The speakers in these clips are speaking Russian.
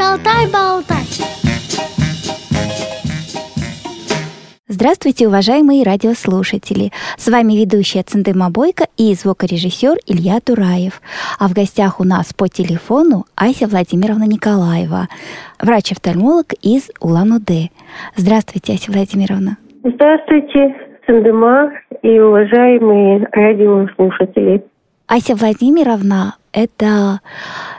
Шалтай-болтай. Здравствуйте, уважаемые радиослушатели! С вами ведущая Цендыма Бойко и звукорежиссер Илья Тураев. А в гостях у нас по телефону Ася Владимировна Николаева, врач-офтальмолог из Улан-Удэ. Здравствуйте, Ася Владимировна. Здравствуйте, Цендыма и уважаемые радиослушатели. Ася Владимировна – это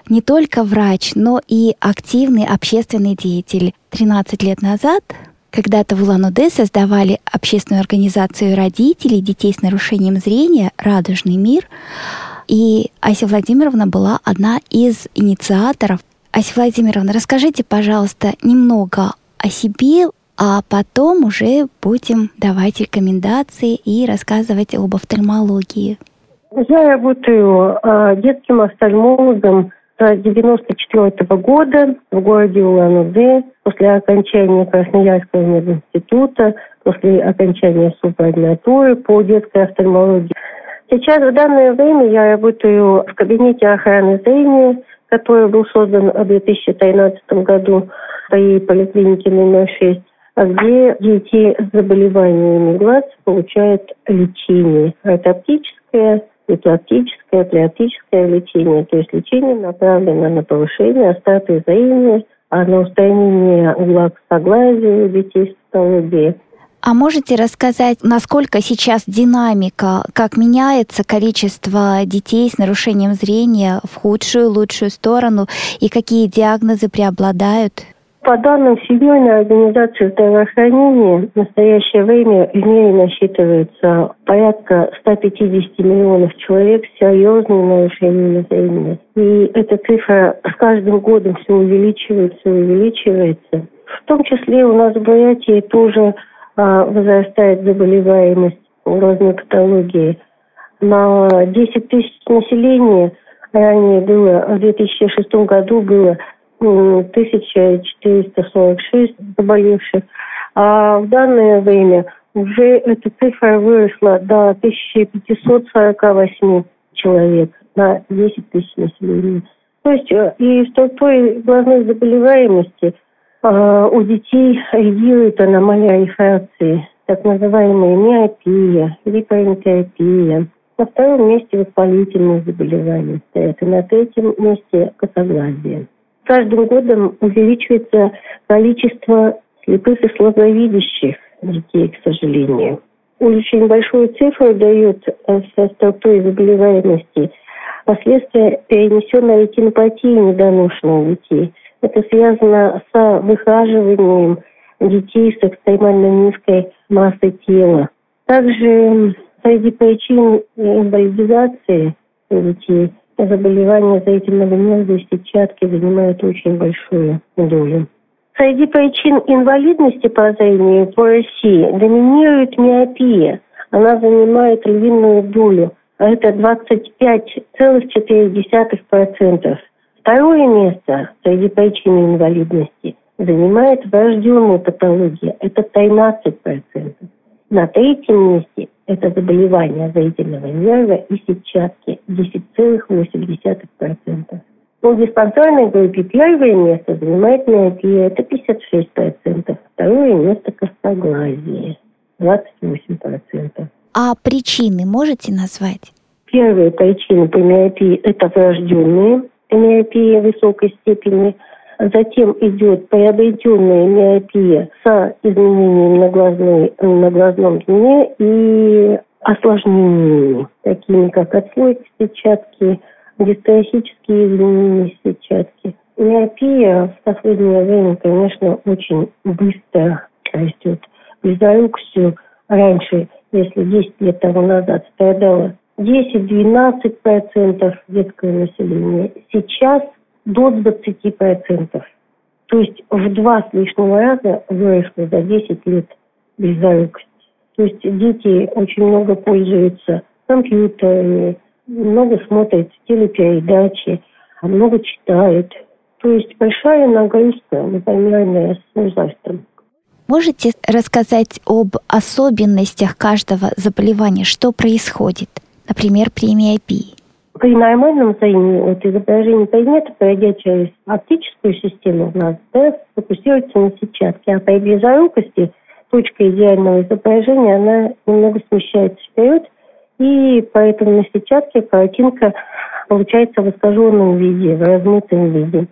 не только врач, но и активный общественный деятель. 13 лет назад когда-то в Улан-Удэ создавали общественную организацию родителей детей с нарушением зрения «Радужный мир», и Ася Владимировна была одна из инициаторов. Ася Владимировна, расскажите, пожалуйста, немного о себе, а потом уже будем давать рекомендации и рассказывать об офтальмологии. Я работаю э, детским офтальмологом с 94 -го года в городе Улан-Удэ после окончания Красноярского мединститута, после окончания субординатуры по детской офтальмологии. Сейчас в данное время я работаю в кабинете охраны зрения, который был создан в 2013 году своей поликлинике номер 6 где дети с заболеваниями глаз получают лечение. Это оптическое, эпилептическое, плеоптическое лечение. То есть лечение направлено на повышение остроты зрения, а на устранение угла согласия у детей с патологией. А можете рассказать, насколько сейчас динамика, как меняется количество детей с нарушением зрения в худшую, лучшую сторону и какие диагнозы преобладают? По данным Всемирной организации здравоохранения, в настоящее время в мире насчитывается порядка 150 миллионов человек с серьезными нарушениями зрения. И эта цифра с каждым годом все увеличивается и увеличивается. В том числе у нас в Бурятии тоже а, возрастает заболеваемость разной патологии. На 10 тысяч населения ранее было, в 2006 году было 1446 заболевших. А в данное время уже эта цифра выросла до 1548 человек на 10 тысяч населения. То есть э, и структуре глазной заболеваемости э, у детей реагирует аномалия рефракции, так называемая миопия, гиперэнтеропия. На втором месте воспалительные заболевания стоят, и на третьем месте косоглазие каждым годом увеличивается количество слепых и слабовидящих детей, к сожалению. Очень большую цифру дает э, со структурой заболеваемости последствия перенесенной ретинопатии недоношенных детей. Это связано с выхаживанием детей с экстремально низкой массой тела. Также среди причин инвалидизации детей заболевания зрительного нерва и сетчатки занимают очень большую долю. Среди причин инвалидности по зрению по России доминирует миопия. Она занимает львиную долю. А это 25,4%. Второе место среди причин инвалидности занимает врожденная патология. Это 13%. На третьем месте это заболевание зрительного нерва и сетчатки 10,8%. По диспансерной группе первое место занимает миопия, это 56%. Второе место косоглазие, 28%. А причины можете назвать? Первые причины по миопии – это врожденные миопии высокой степени – Затем идет приобретенная миопия с изменением на, глазной, на глазном дне и осложнениями, такими как отслойки сетчатки, дистрофические изменения сетчатки. Миопия в последнее время, конечно, очень быстро растет. Близорукостью раньше, если 10 лет тому назад страдало 10-12% детского населения, сейчас – до 20%. То есть в два с лишним раза выросло за 10 лет близорукость. То есть дети очень много пользуются компьютерами, много смотрят телепередачи, много читают. То есть большая нагрузка, например, с возрастом. Можете рассказать об особенностях каждого заболевания, что происходит, например, при миопии? Нормальном зрении вот изображение предмета, пройдя через оптическую систему глаза, да, фокусируется на сетчатке, а при близорукости точка идеального изображения, она немного смещается вперед, и поэтому на сетчатке картинка получается в искаженном виде, в размытом виде.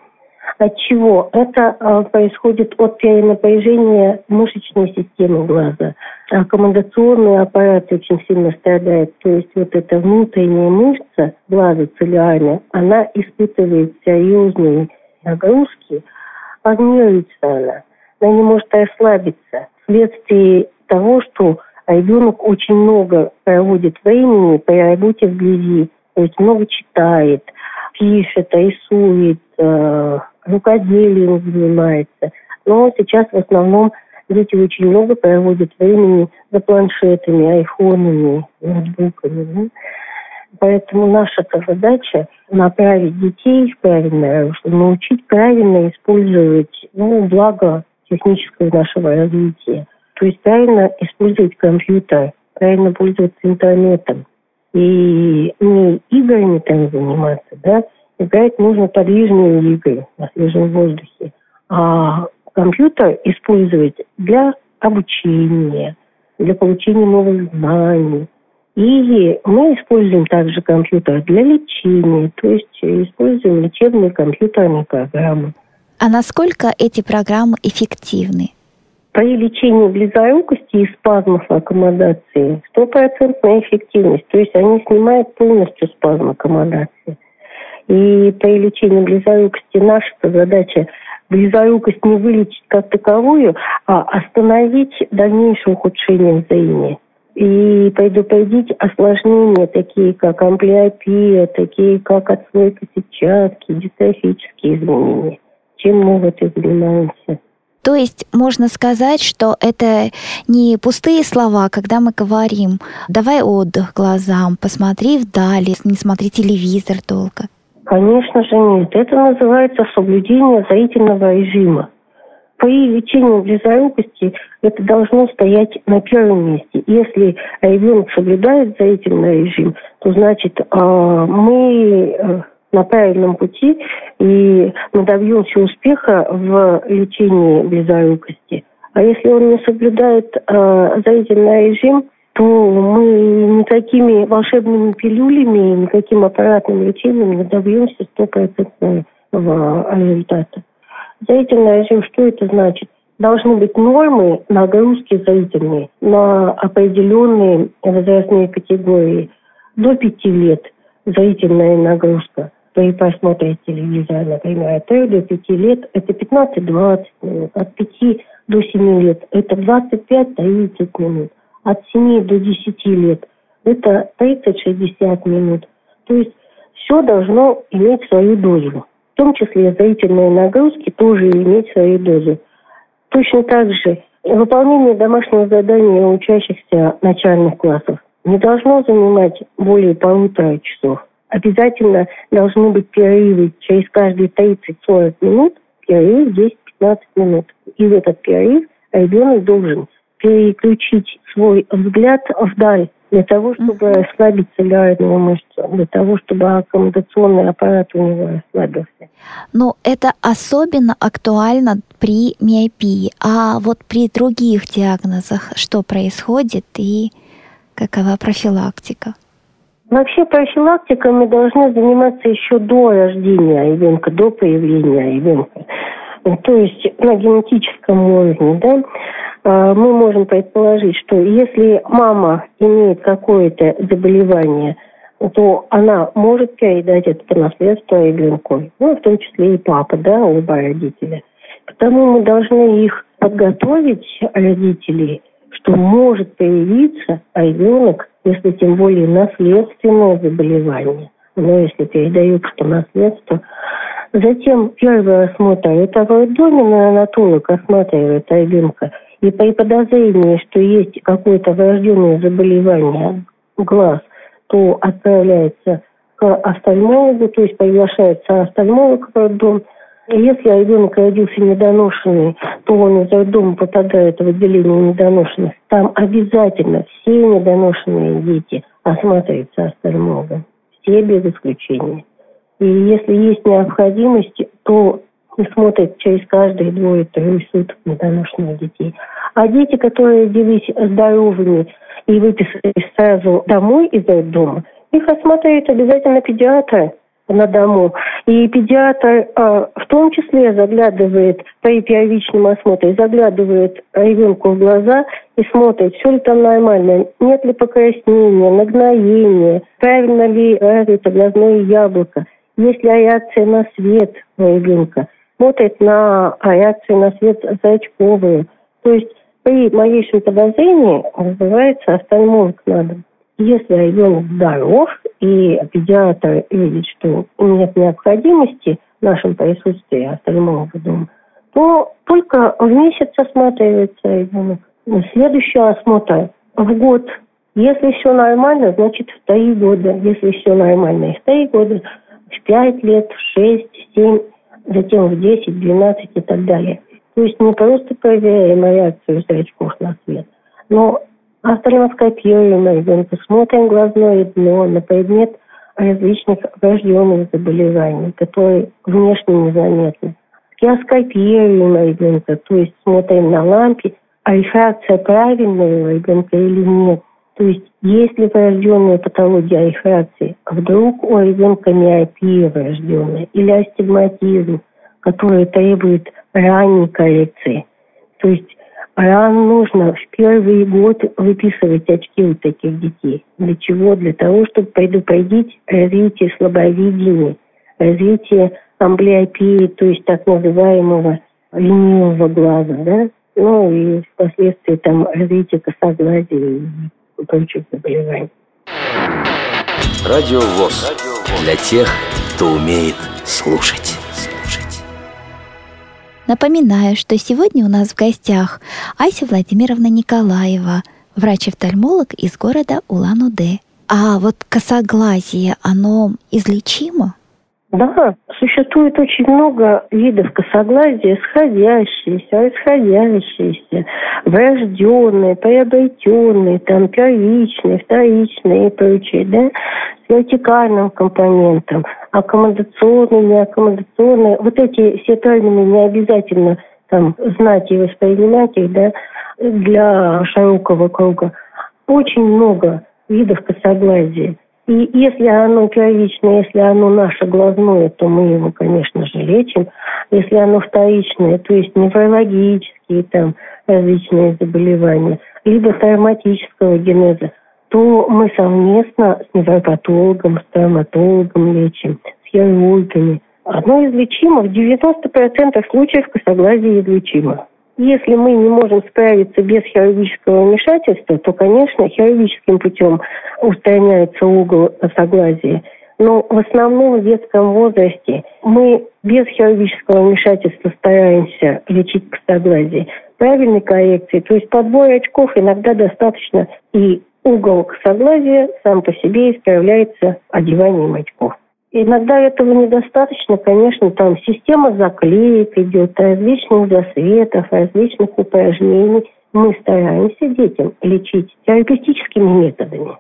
От чего? Это э, происходит от перенапряжения мышечной системы глаза. Аккомодационный аппарат очень сильно страдает. То есть вот эта внутренняя мышца глаза целлюлярная, она испытывает серьезные нагрузки, формируется она. Она не может расслабиться вследствие того, что ребенок очень много проводит времени по работе вблизи, то есть много читает, пишет, рисует, э, рукоделием занимается. Но сейчас в основном дети очень много проводят времени за планшетами, айфонами, ноутбуками. Да? Поэтому наша задача направить детей в правильное русло, научить правильно использовать ну, благо технического нашего развития. То есть правильно использовать компьютер, правильно пользоваться интернетом. И не играми там заниматься, да, играть нужно подвижные игры на свежем воздухе. А компьютер использовать для обучения, для получения новых знаний. И мы используем также компьютер для лечения, то есть используем лечебные компьютерные программы. А насколько эти программы эффективны? При лечении близорукости и спазмов аккомодации стопроцентная эффективность. То есть они снимают полностью спазм аккомодации. И при лечении близорукости наша задача близорукость не вылечить как таковую, а остановить дальнейшее ухудшение зрения и предупредить осложнения, такие как амблиопия, такие как отслойка сетчатки, дистрофические изменения чем мы вот и занимаемся. То есть можно сказать, что это не пустые слова, когда мы говорим «давай отдых глазам, посмотри вдали, не смотри телевизор долго». Конечно же нет. Это называется соблюдение зрительного режима. При лечении близорукости это должно стоять на первом месте. Если ребенок соблюдает зрительный режим, то значит а, мы э, на правильном пути, и мы добьемся успеха в лечении близорукости. А если он не соблюдает э, зрительный режим, то мы никакими волшебными пилюлями, никаким аппаратным лечением не добьемся стопроцентного результата. Зрительный режим, что это значит? Должны быть нормы нагрузки зрительные на определенные возрастные категории. До пяти лет зрительная нагрузка – при просмотре телевизора, например, от 3 до 5 лет это 15-20 минут, от 5 до 7 лет это 25-30 минут, от 7 до 10 лет это 30-60 минут. То есть все должно иметь свою дозу. В том числе зрительные нагрузки тоже иметь свою дозу. Точно так же выполнение домашнего задания учащихся начальных классов не должно занимать более полутора часов обязательно должны быть перерывы через каждые 30-40 минут, перерыв 10-15 минут. И в этот перерыв ребенок должен переключить свой взгляд вдаль для того, чтобы uh-huh. ослабить целлюлярную мышцу, для того, чтобы аккомодационный аппарат у него расслабился. Но это особенно актуально при миопии. А вот при других диагнозах что происходит и какова профилактика? Вообще профилактикой должны заниматься еще до рождения ребенка, до появления ребенка. То есть на генетическом уровне, да, а, мы можем предположить, что если мама имеет какое-то заболевание, то она может передать это по наследству ребенку, ну, в том числе и папа, да, оба родителя. Потому мы должны их подготовить, родителей, что может появиться ребенок если тем более наследственное заболевание, но если передаются по наследству. Затем первый осмотр. Это в роддоме анатолог осматривает ребенка. И при подозрении, что есть какое-то врожденное заболевание глаз, то отправляется к офтальмологу, то есть приглашается офтальмолог в роддом – если ребенок родился недоношенный, то он из роддома попадает в отделение недоношенных. Там обязательно все недоношенные дети осматриваются офтальмологом. все без исключения. И если есть необходимость, то смотрят через каждые двое-трое суток недоношенных детей. А дети, которые родились здоровыми и выписались сразу домой из дома, их осматривает обязательно педиатр на дому. И педиатр э, в том числе заглядывает при первичном осмотре, заглядывает ребенку в глаза и смотрит, все ли там нормально, нет ли покраснения, нагноения, правильно ли развито глазное яблоко, есть ли на свет у ребенка, смотрит на реакцию на свет зрачковые. То есть при малейшем подозрении вызывается офтальмолог на дом. Если ребенок здоров и педиатр видит, что нет необходимости в нашем присутствии офтальмолога дома, то только в месяц осматривается ребенок. Следующий осмотр в год. Если все нормально, значит в три года. Если все нормально, и в три года, в пять лет, в шесть, в семь, затем в десять, двенадцать и так далее. То есть не просто проверяем реакцию зрачков на свет, но Астроноскопируем ребенка, смотрим глазное дно на предмет различных врожденных заболеваний, которые внешне незаметны. Скиоскопируем ребенка, то есть смотрим на лампе, а рефракция правильная у ребенка или нет. То есть есть ли врожденная патология рефракции, вдруг у ребенка миопия врожденная или астигматизм, который требует ранней коррекции. То есть Рано нужно в первый год выписывать очки у таких детей. Для чего? Для того, чтобы предупредить развитие слабовидения, развитие амблиопии, то есть так называемого ленивого глаза, да? Ну и впоследствии там развитие косоглазия и прочих заболеваний. Радио ВОЗ. Для тех, кто умеет слушать. Напоминаю, что сегодня у нас в гостях Ася Владимировна Николаева, врач-офтальмолог из города Улан-Удэ. А вот косоглазие, оно излечимо? Да, существует очень много видов косоглазия, сходящиеся, расходящиеся, врожденные, приобретенные, там первичные, вторичные и прочее, да, с вертикальным компонентом – аккомодационные, неаккомодационные. Вот эти все термины не обязательно там знать и воспринимать их, да, для широкого круга. Очень много видов косоглазия. И если оно первичное, если оно наше глазное, то мы его, конечно же, лечим. Если оно вторичное, то есть неврологические там различные заболевания, либо травматического генеза, то мы совместно с невропатологом, с травматологом лечим, с хирургами. Одно излечимо, в 90% случаев косоглазие излечимо. Если мы не можем справиться без хирургического вмешательства, то, конечно, хирургическим путем устраняется угол косоглазия. Но в основном в детском возрасте мы без хирургического вмешательства стараемся лечить косоглазие правильной коррекции. То есть подбор очков иногда достаточно и угол согласия сам по себе исправляется одеванием очков. Иногда этого недостаточно, конечно, там система заклеек идет, различных засветов, различных упражнений. Мы стараемся детям лечить терапевтическими методами.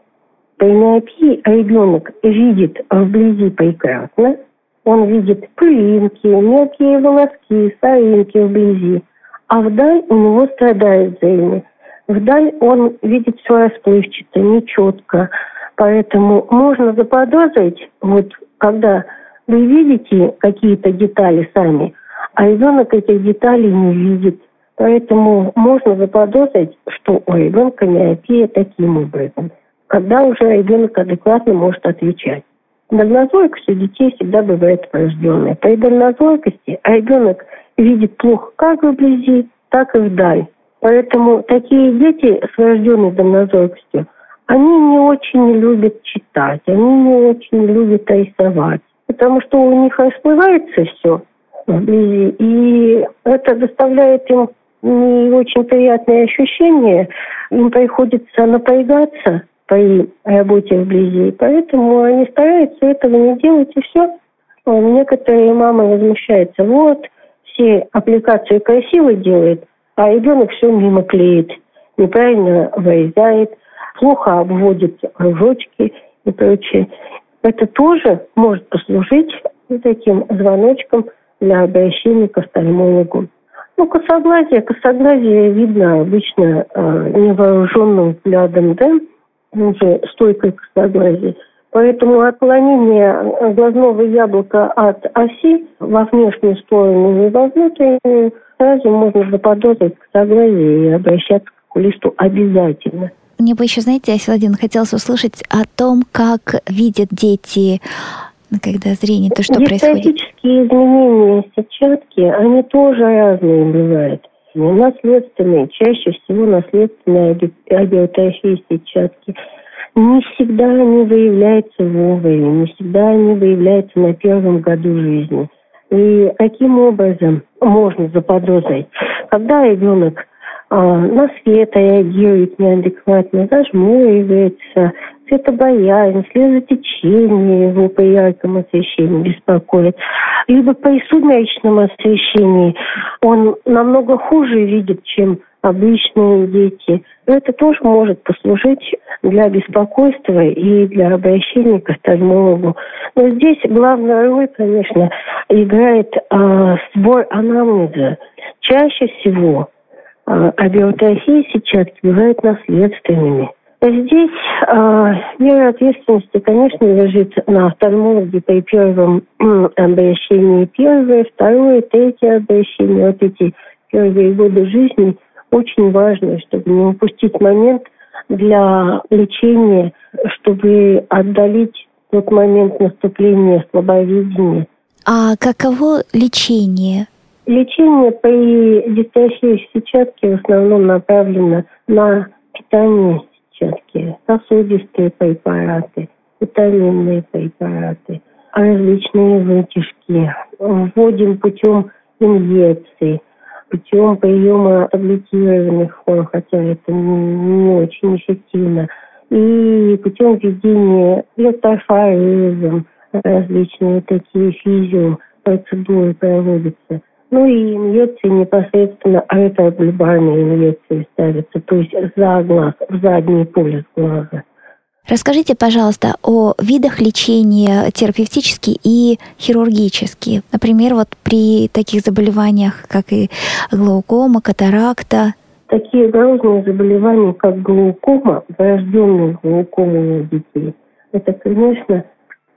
При миопии ребенок видит вблизи прекрасно, он видит пылинки, мелкие волоски, соринки вблизи, а вдаль у него страдает зрение. Вдаль он видит все расплывчато, нечетко. Поэтому можно заподозрить, вот когда вы видите какие-то детали сами, а ребенок этих деталей не видит. Поэтому можно заподозрить, что у ребенка миопия таким образом, когда уже ребенок адекватно может отвечать. Дальнозоркость у детей всегда бывает врожденная. При дальнозоркости ребенок видит плохо как вблизи, так и вдаль. Поэтому такие дети с врожденной дальнозоркостью, они не очень любят читать, они не очень любят рисовать, потому что у них расплывается все вблизи, и это доставляет им не очень приятные ощущения, им приходится напрягаться при работе вблизи, поэтому они стараются этого не делать, и все. Некоторые мамы возмущаются, вот, все аппликации красиво делают, а ребенок все мимо клеит, неправильно вырезает, плохо обводит кружочки и прочее. Это тоже может послужить таким звоночком для обращения к офтальмологу. Ну, косоглазие, косоглазие видно обычно э, невооруженным взглядом, да, уже стойкой косоглазие. Поэтому отклонение глазного яблока от оси во внешнюю сторону и во внутреннюю сразу можно заподозрить косоглазие и обращаться к окулисту обязательно. Мне бы еще, знаете, Асиладин, хотелось услышать о том, как видят дети когда зрение, то что происходит? Гистатические изменения сетчатки, они тоже разные бывают. Наследственные, чаще всего наследственная агиотрофия сетчатки. Не всегда они выявляются вовремя, не всегда они выявляются на первом году жизни. И каким образом можно заподозрить? Когда ребенок на свет реагирует неадекватно, зажмуривается, цветобоязнь, слезотечение его по яркому освещению беспокоит. Либо при сумеречном освещении он намного хуже видит, чем обычные дети. Это тоже может послужить для беспокойства и для обращения к офтальмологу. Но здесь главную роль, конечно, играет э, сбор анамнеза. Чаще всего э, абиотрофия сетчатки бывает наследственными. Здесь э, мера ответственности, конечно, лежит на офтальмологе при первом обращении. Первое, второе, третье обращение. Вот эти первые годы жизни очень важно, чтобы не упустить момент для лечения, чтобы отдалить тот момент наступления слабовидения. А каково лечение? Лечение при дистрофии сетчатки в основном направлено на питание клетчатки, сосудистые препараты, витаминные препараты, различные вытяжки. Вводим путем инъекций, путем приема таблетированных форм, хотя это не очень эффективно, и путем введения электрофорезом, различные такие физиопроцедуры проводятся. Ну и инъекции непосредственно аэроглобальные инъекции ставятся, то есть за глаз, в задний полюс глаза. Расскажите, пожалуйста, о видах лечения терапевтические и хирургические. Например, вот при таких заболеваниях, как и глаукома, катаракта. Такие грозные заболевания, как глаукома, врожденная глаукома у детей, это, конечно,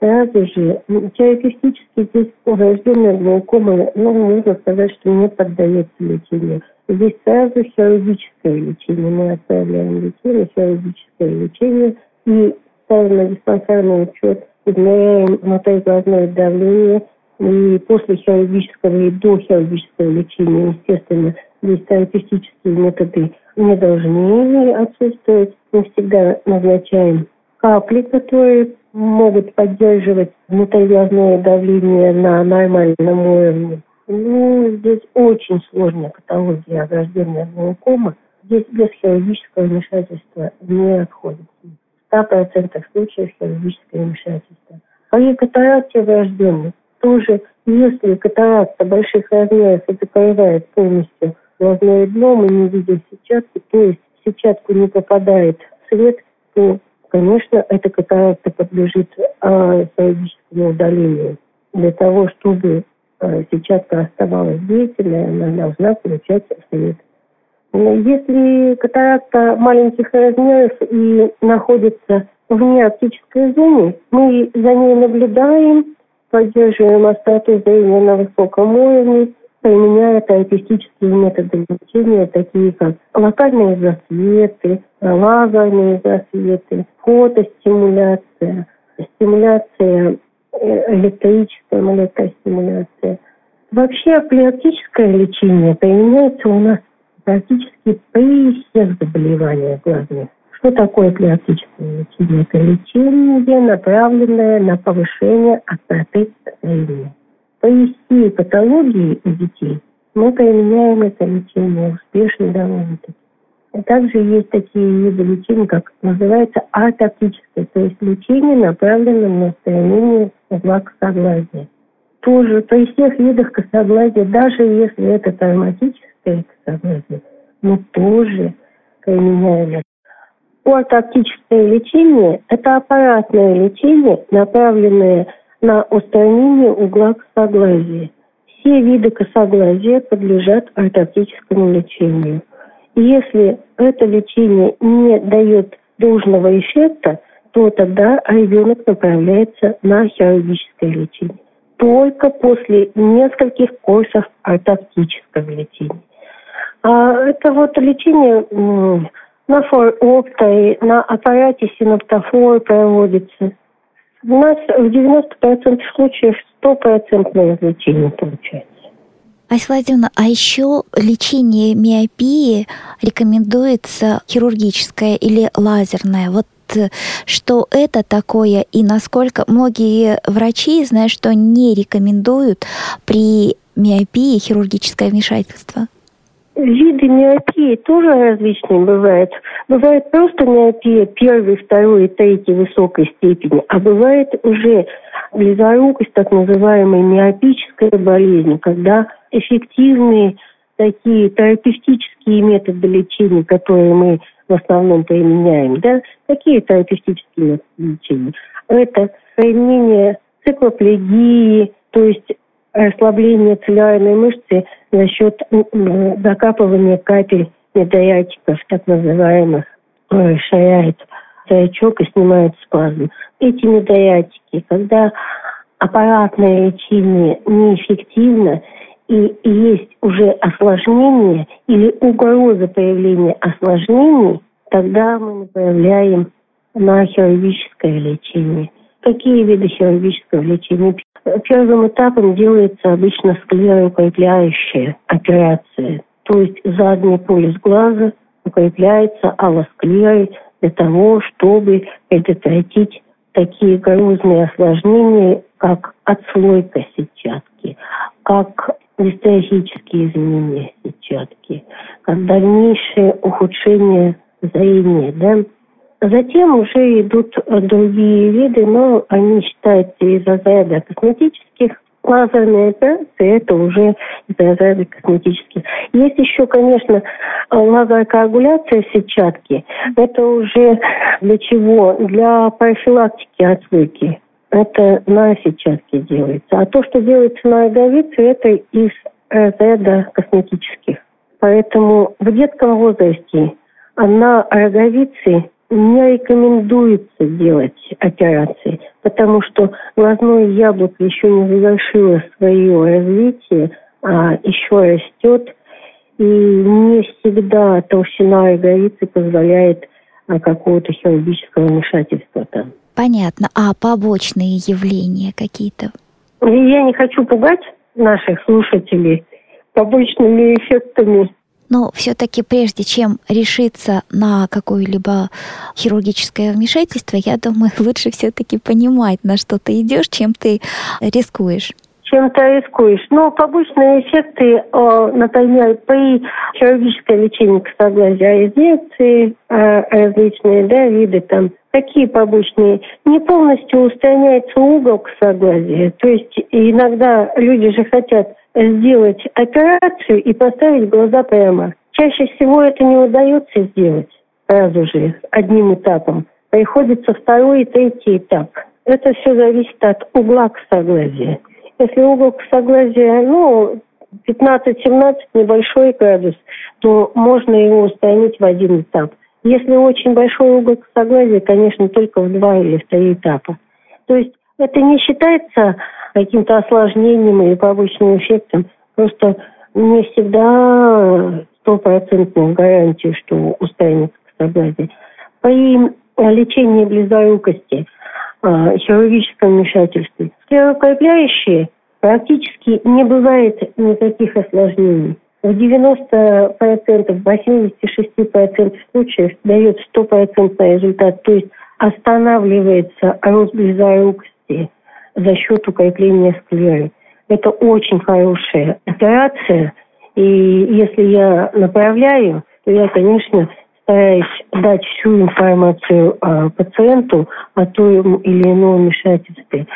сразу же терапевтически здесь врожденная глаукома, ну, можно сказать, что не поддается лечению. Здесь сразу хирургическое лечение. Мы отправляем детей на хирургическое лечение и ставим на диспансерный учет, измеряем внутриглазное давление, и после хирургического и до хирургического лечения, естественно, здесь терапевтические методы не должны отсутствовать. Мы всегда назначаем капли, которые могут поддерживать внутривязное давление на нормальном уровне. Ну, здесь очень сложная патология врожденная глаукома. Здесь без хирургического вмешательства не обходится. В 100% случаев хирургическое вмешательство. При катаракте врожденной тоже, если катаракта больших размеров и закрывает полностью глазное дно, мы не видим сетчатки, то есть в сетчатку не попадает свет, то конечно, эта катаракта подлежит а, хирургическому удалению. Для того, чтобы а, сетчатка оставалась деятельной, она должна получать свет. Если катаракта маленьких размеров и находится вне оптической зоны, мы за ней наблюдаем, поддерживаем остроту зрения на высоком уровне, применяя терапевтические методы лечения, такие как локальные засветы, лазерные засветы, фотостимуляция, стимуляция э, электрическая, электростимуляция. Вообще плеоптическое лечение применяется у нас практически при всех заболеваниях глазных. Что такое плеоптическое лечение? Это лечение, направленное на повышение остроты зрения повести патологии у детей, мы применяем это лечение успешно довольно-таки. Также есть такие виды лечения, как называется атоптическое, то есть лечение, направленное на устранение угла косоглазия. Тоже при всех видах косоглазия, даже если это травматическое косоглазие, мы тоже применяем Ортоптическое лечение – это аппаратное лечение, направленное на устранение угла косоглазия. Все виды косоглазия подлежат ортоптическому лечению. Если это лечение не дает должного эффекта, то тогда ребенок направляется на хирургическое лечение. Только после нескольких курсов ортоптического лечения. А это вот лечение на фороптой, на аппарате синоптофор проводится. У нас в 90% случаев стопроцентное лечение получается. Ася Владимировна, а еще лечение миопии рекомендуется хирургическое или лазерное. Вот э, что это такое и насколько многие врачи знают, что не рекомендуют при миопии хирургическое вмешательство? Виды миопии тоже различные бывают. Бывает просто миопия первой, второй и третьей высокой степени, а бывает уже близорукость, так называемая миопическая болезнь, когда эффективные такие терапевтические методы лечения, которые мы в основном применяем, да, какие терапевтические методы лечения? Это применение циклоплегии, то есть расслабление целлюлярной мышцы за счет закапывания капель медоятиков, так называемых, расширяет зрачок и снимает спазм. Эти медоятики, когда аппаратное лечение неэффективно и есть уже осложнение или угроза появления осложнений, тогда мы направляем на хирургическое лечение. Какие виды хирургического лечения? Первым этапом делается обычно склероукрепляющая операция. То есть задний полюс глаза укрепляется аллосклерой для того, чтобы предотвратить такие грозные осложнения, как отслойка сетчатки, как дистрофические изменения сетчатки, как дальнейшее ухудшение зрения. Да? Затем уже идут другие виды, но они считаются из разряда косметических. Лазерные операции – это уже из разряда косметических. Есть еще, конечно, лазерокоагуляция сетчатки. Это уже для чего? Для профилактики отслойки. Это на сетчатке делается. А то, что делается на роговице, это из разряда косметических. Поэтому в детском возрасте на роговице не рекомендуется делать операции, потому что глазное яблоко еще не завершило свое развитие, а еще растет, и не всегда толщина роговицы позволяет а, какого-то хирургического вмешательства там. Понятно. А побочные явления какие-то? Я не хочу пугать наших слушателей побочными эффектами но все-таки прежде чем решиться на какое-либо хирургическое вмешательство, я думаю, лучше все-таки понимать, на что ты идешь, чем ты рискуешь чем ты рискуешь. Но побочные эффекты, например, при хирургическом лечении косоглазия, инъекции различные да, виды там, какие побочные? Не полностью устраняется угол косоглазия. То есть иногда люди же хотят сделать операцию и поставить глаза прямо. Чаще всего это не удается сделать сразу же, одним этапом. Приходится второй и третий этап. Это все зависит от угла косоглазия. Если угол косоглазия, ну, 15-17, небольшой градус, то можно его устранить в один этап. Если очень большой угол косоглазия, конечно, только в два или в три этапа. То есть это не считается каким-то осложнением или побочным эффектом. Просто не всегда стопроцентная гарантия, что устранится косоглазие. При лечении близорукости, а, хирургическом вмешательстве, склерокрепляющие практически не бывает никаких осложнений. В 90%, 86% случаев дает стопроцентный результат, то есть останавливается рост близорукости – за счет укрепления склеры. Это очень хорошая операция, и если я направляю, то я, конечно, стараюсь дать всю информацию а, пациенту о том или ином вмешательстве.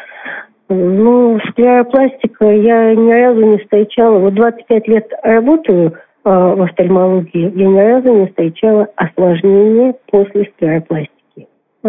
Ну, склеропластика я ни разу не встречала. Вот 25 лет работаю в офтальмологии я ни разу не встречала осложнения после склеропластики.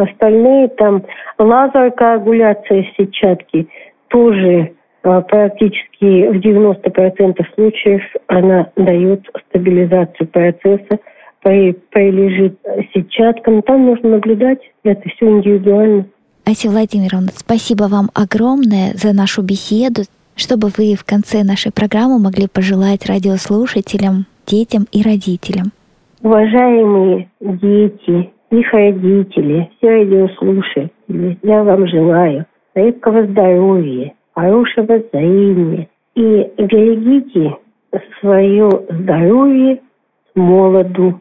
Остальные там лазер-коагуляция сетчатки тоже а, практически в 90% случаев она дает стабилизацию процесса, прилежит сетчаткам. Там нужно наблюдать, это все индивидуально. Ася Владимировна, спасибо вам огромное за нашу беседу, чтобы вы в конце нашей программы могли пожелать радиослушателям, детям и родителям. Уважаемые дети, их родители, все радиослушатели, я вам желаю крепкого здоровья, хорошего зрения. И берегите свое здоровье молоду.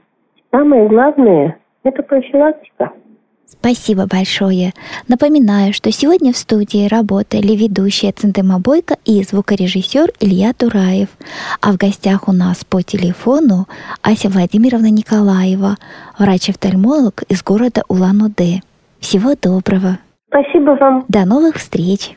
Самое главное – это профилактика. Спасибо большое. Напоминаю, что сегодня в студии работали ведущая Центема Бойко и звукорежиссер Илья Тураев. А в гостях у нас по телефону Ася Владимировна Николаева, врач-офтальмолог из города Улан-Удэ. Всего доброго. Спасибо вам. До новых встреч.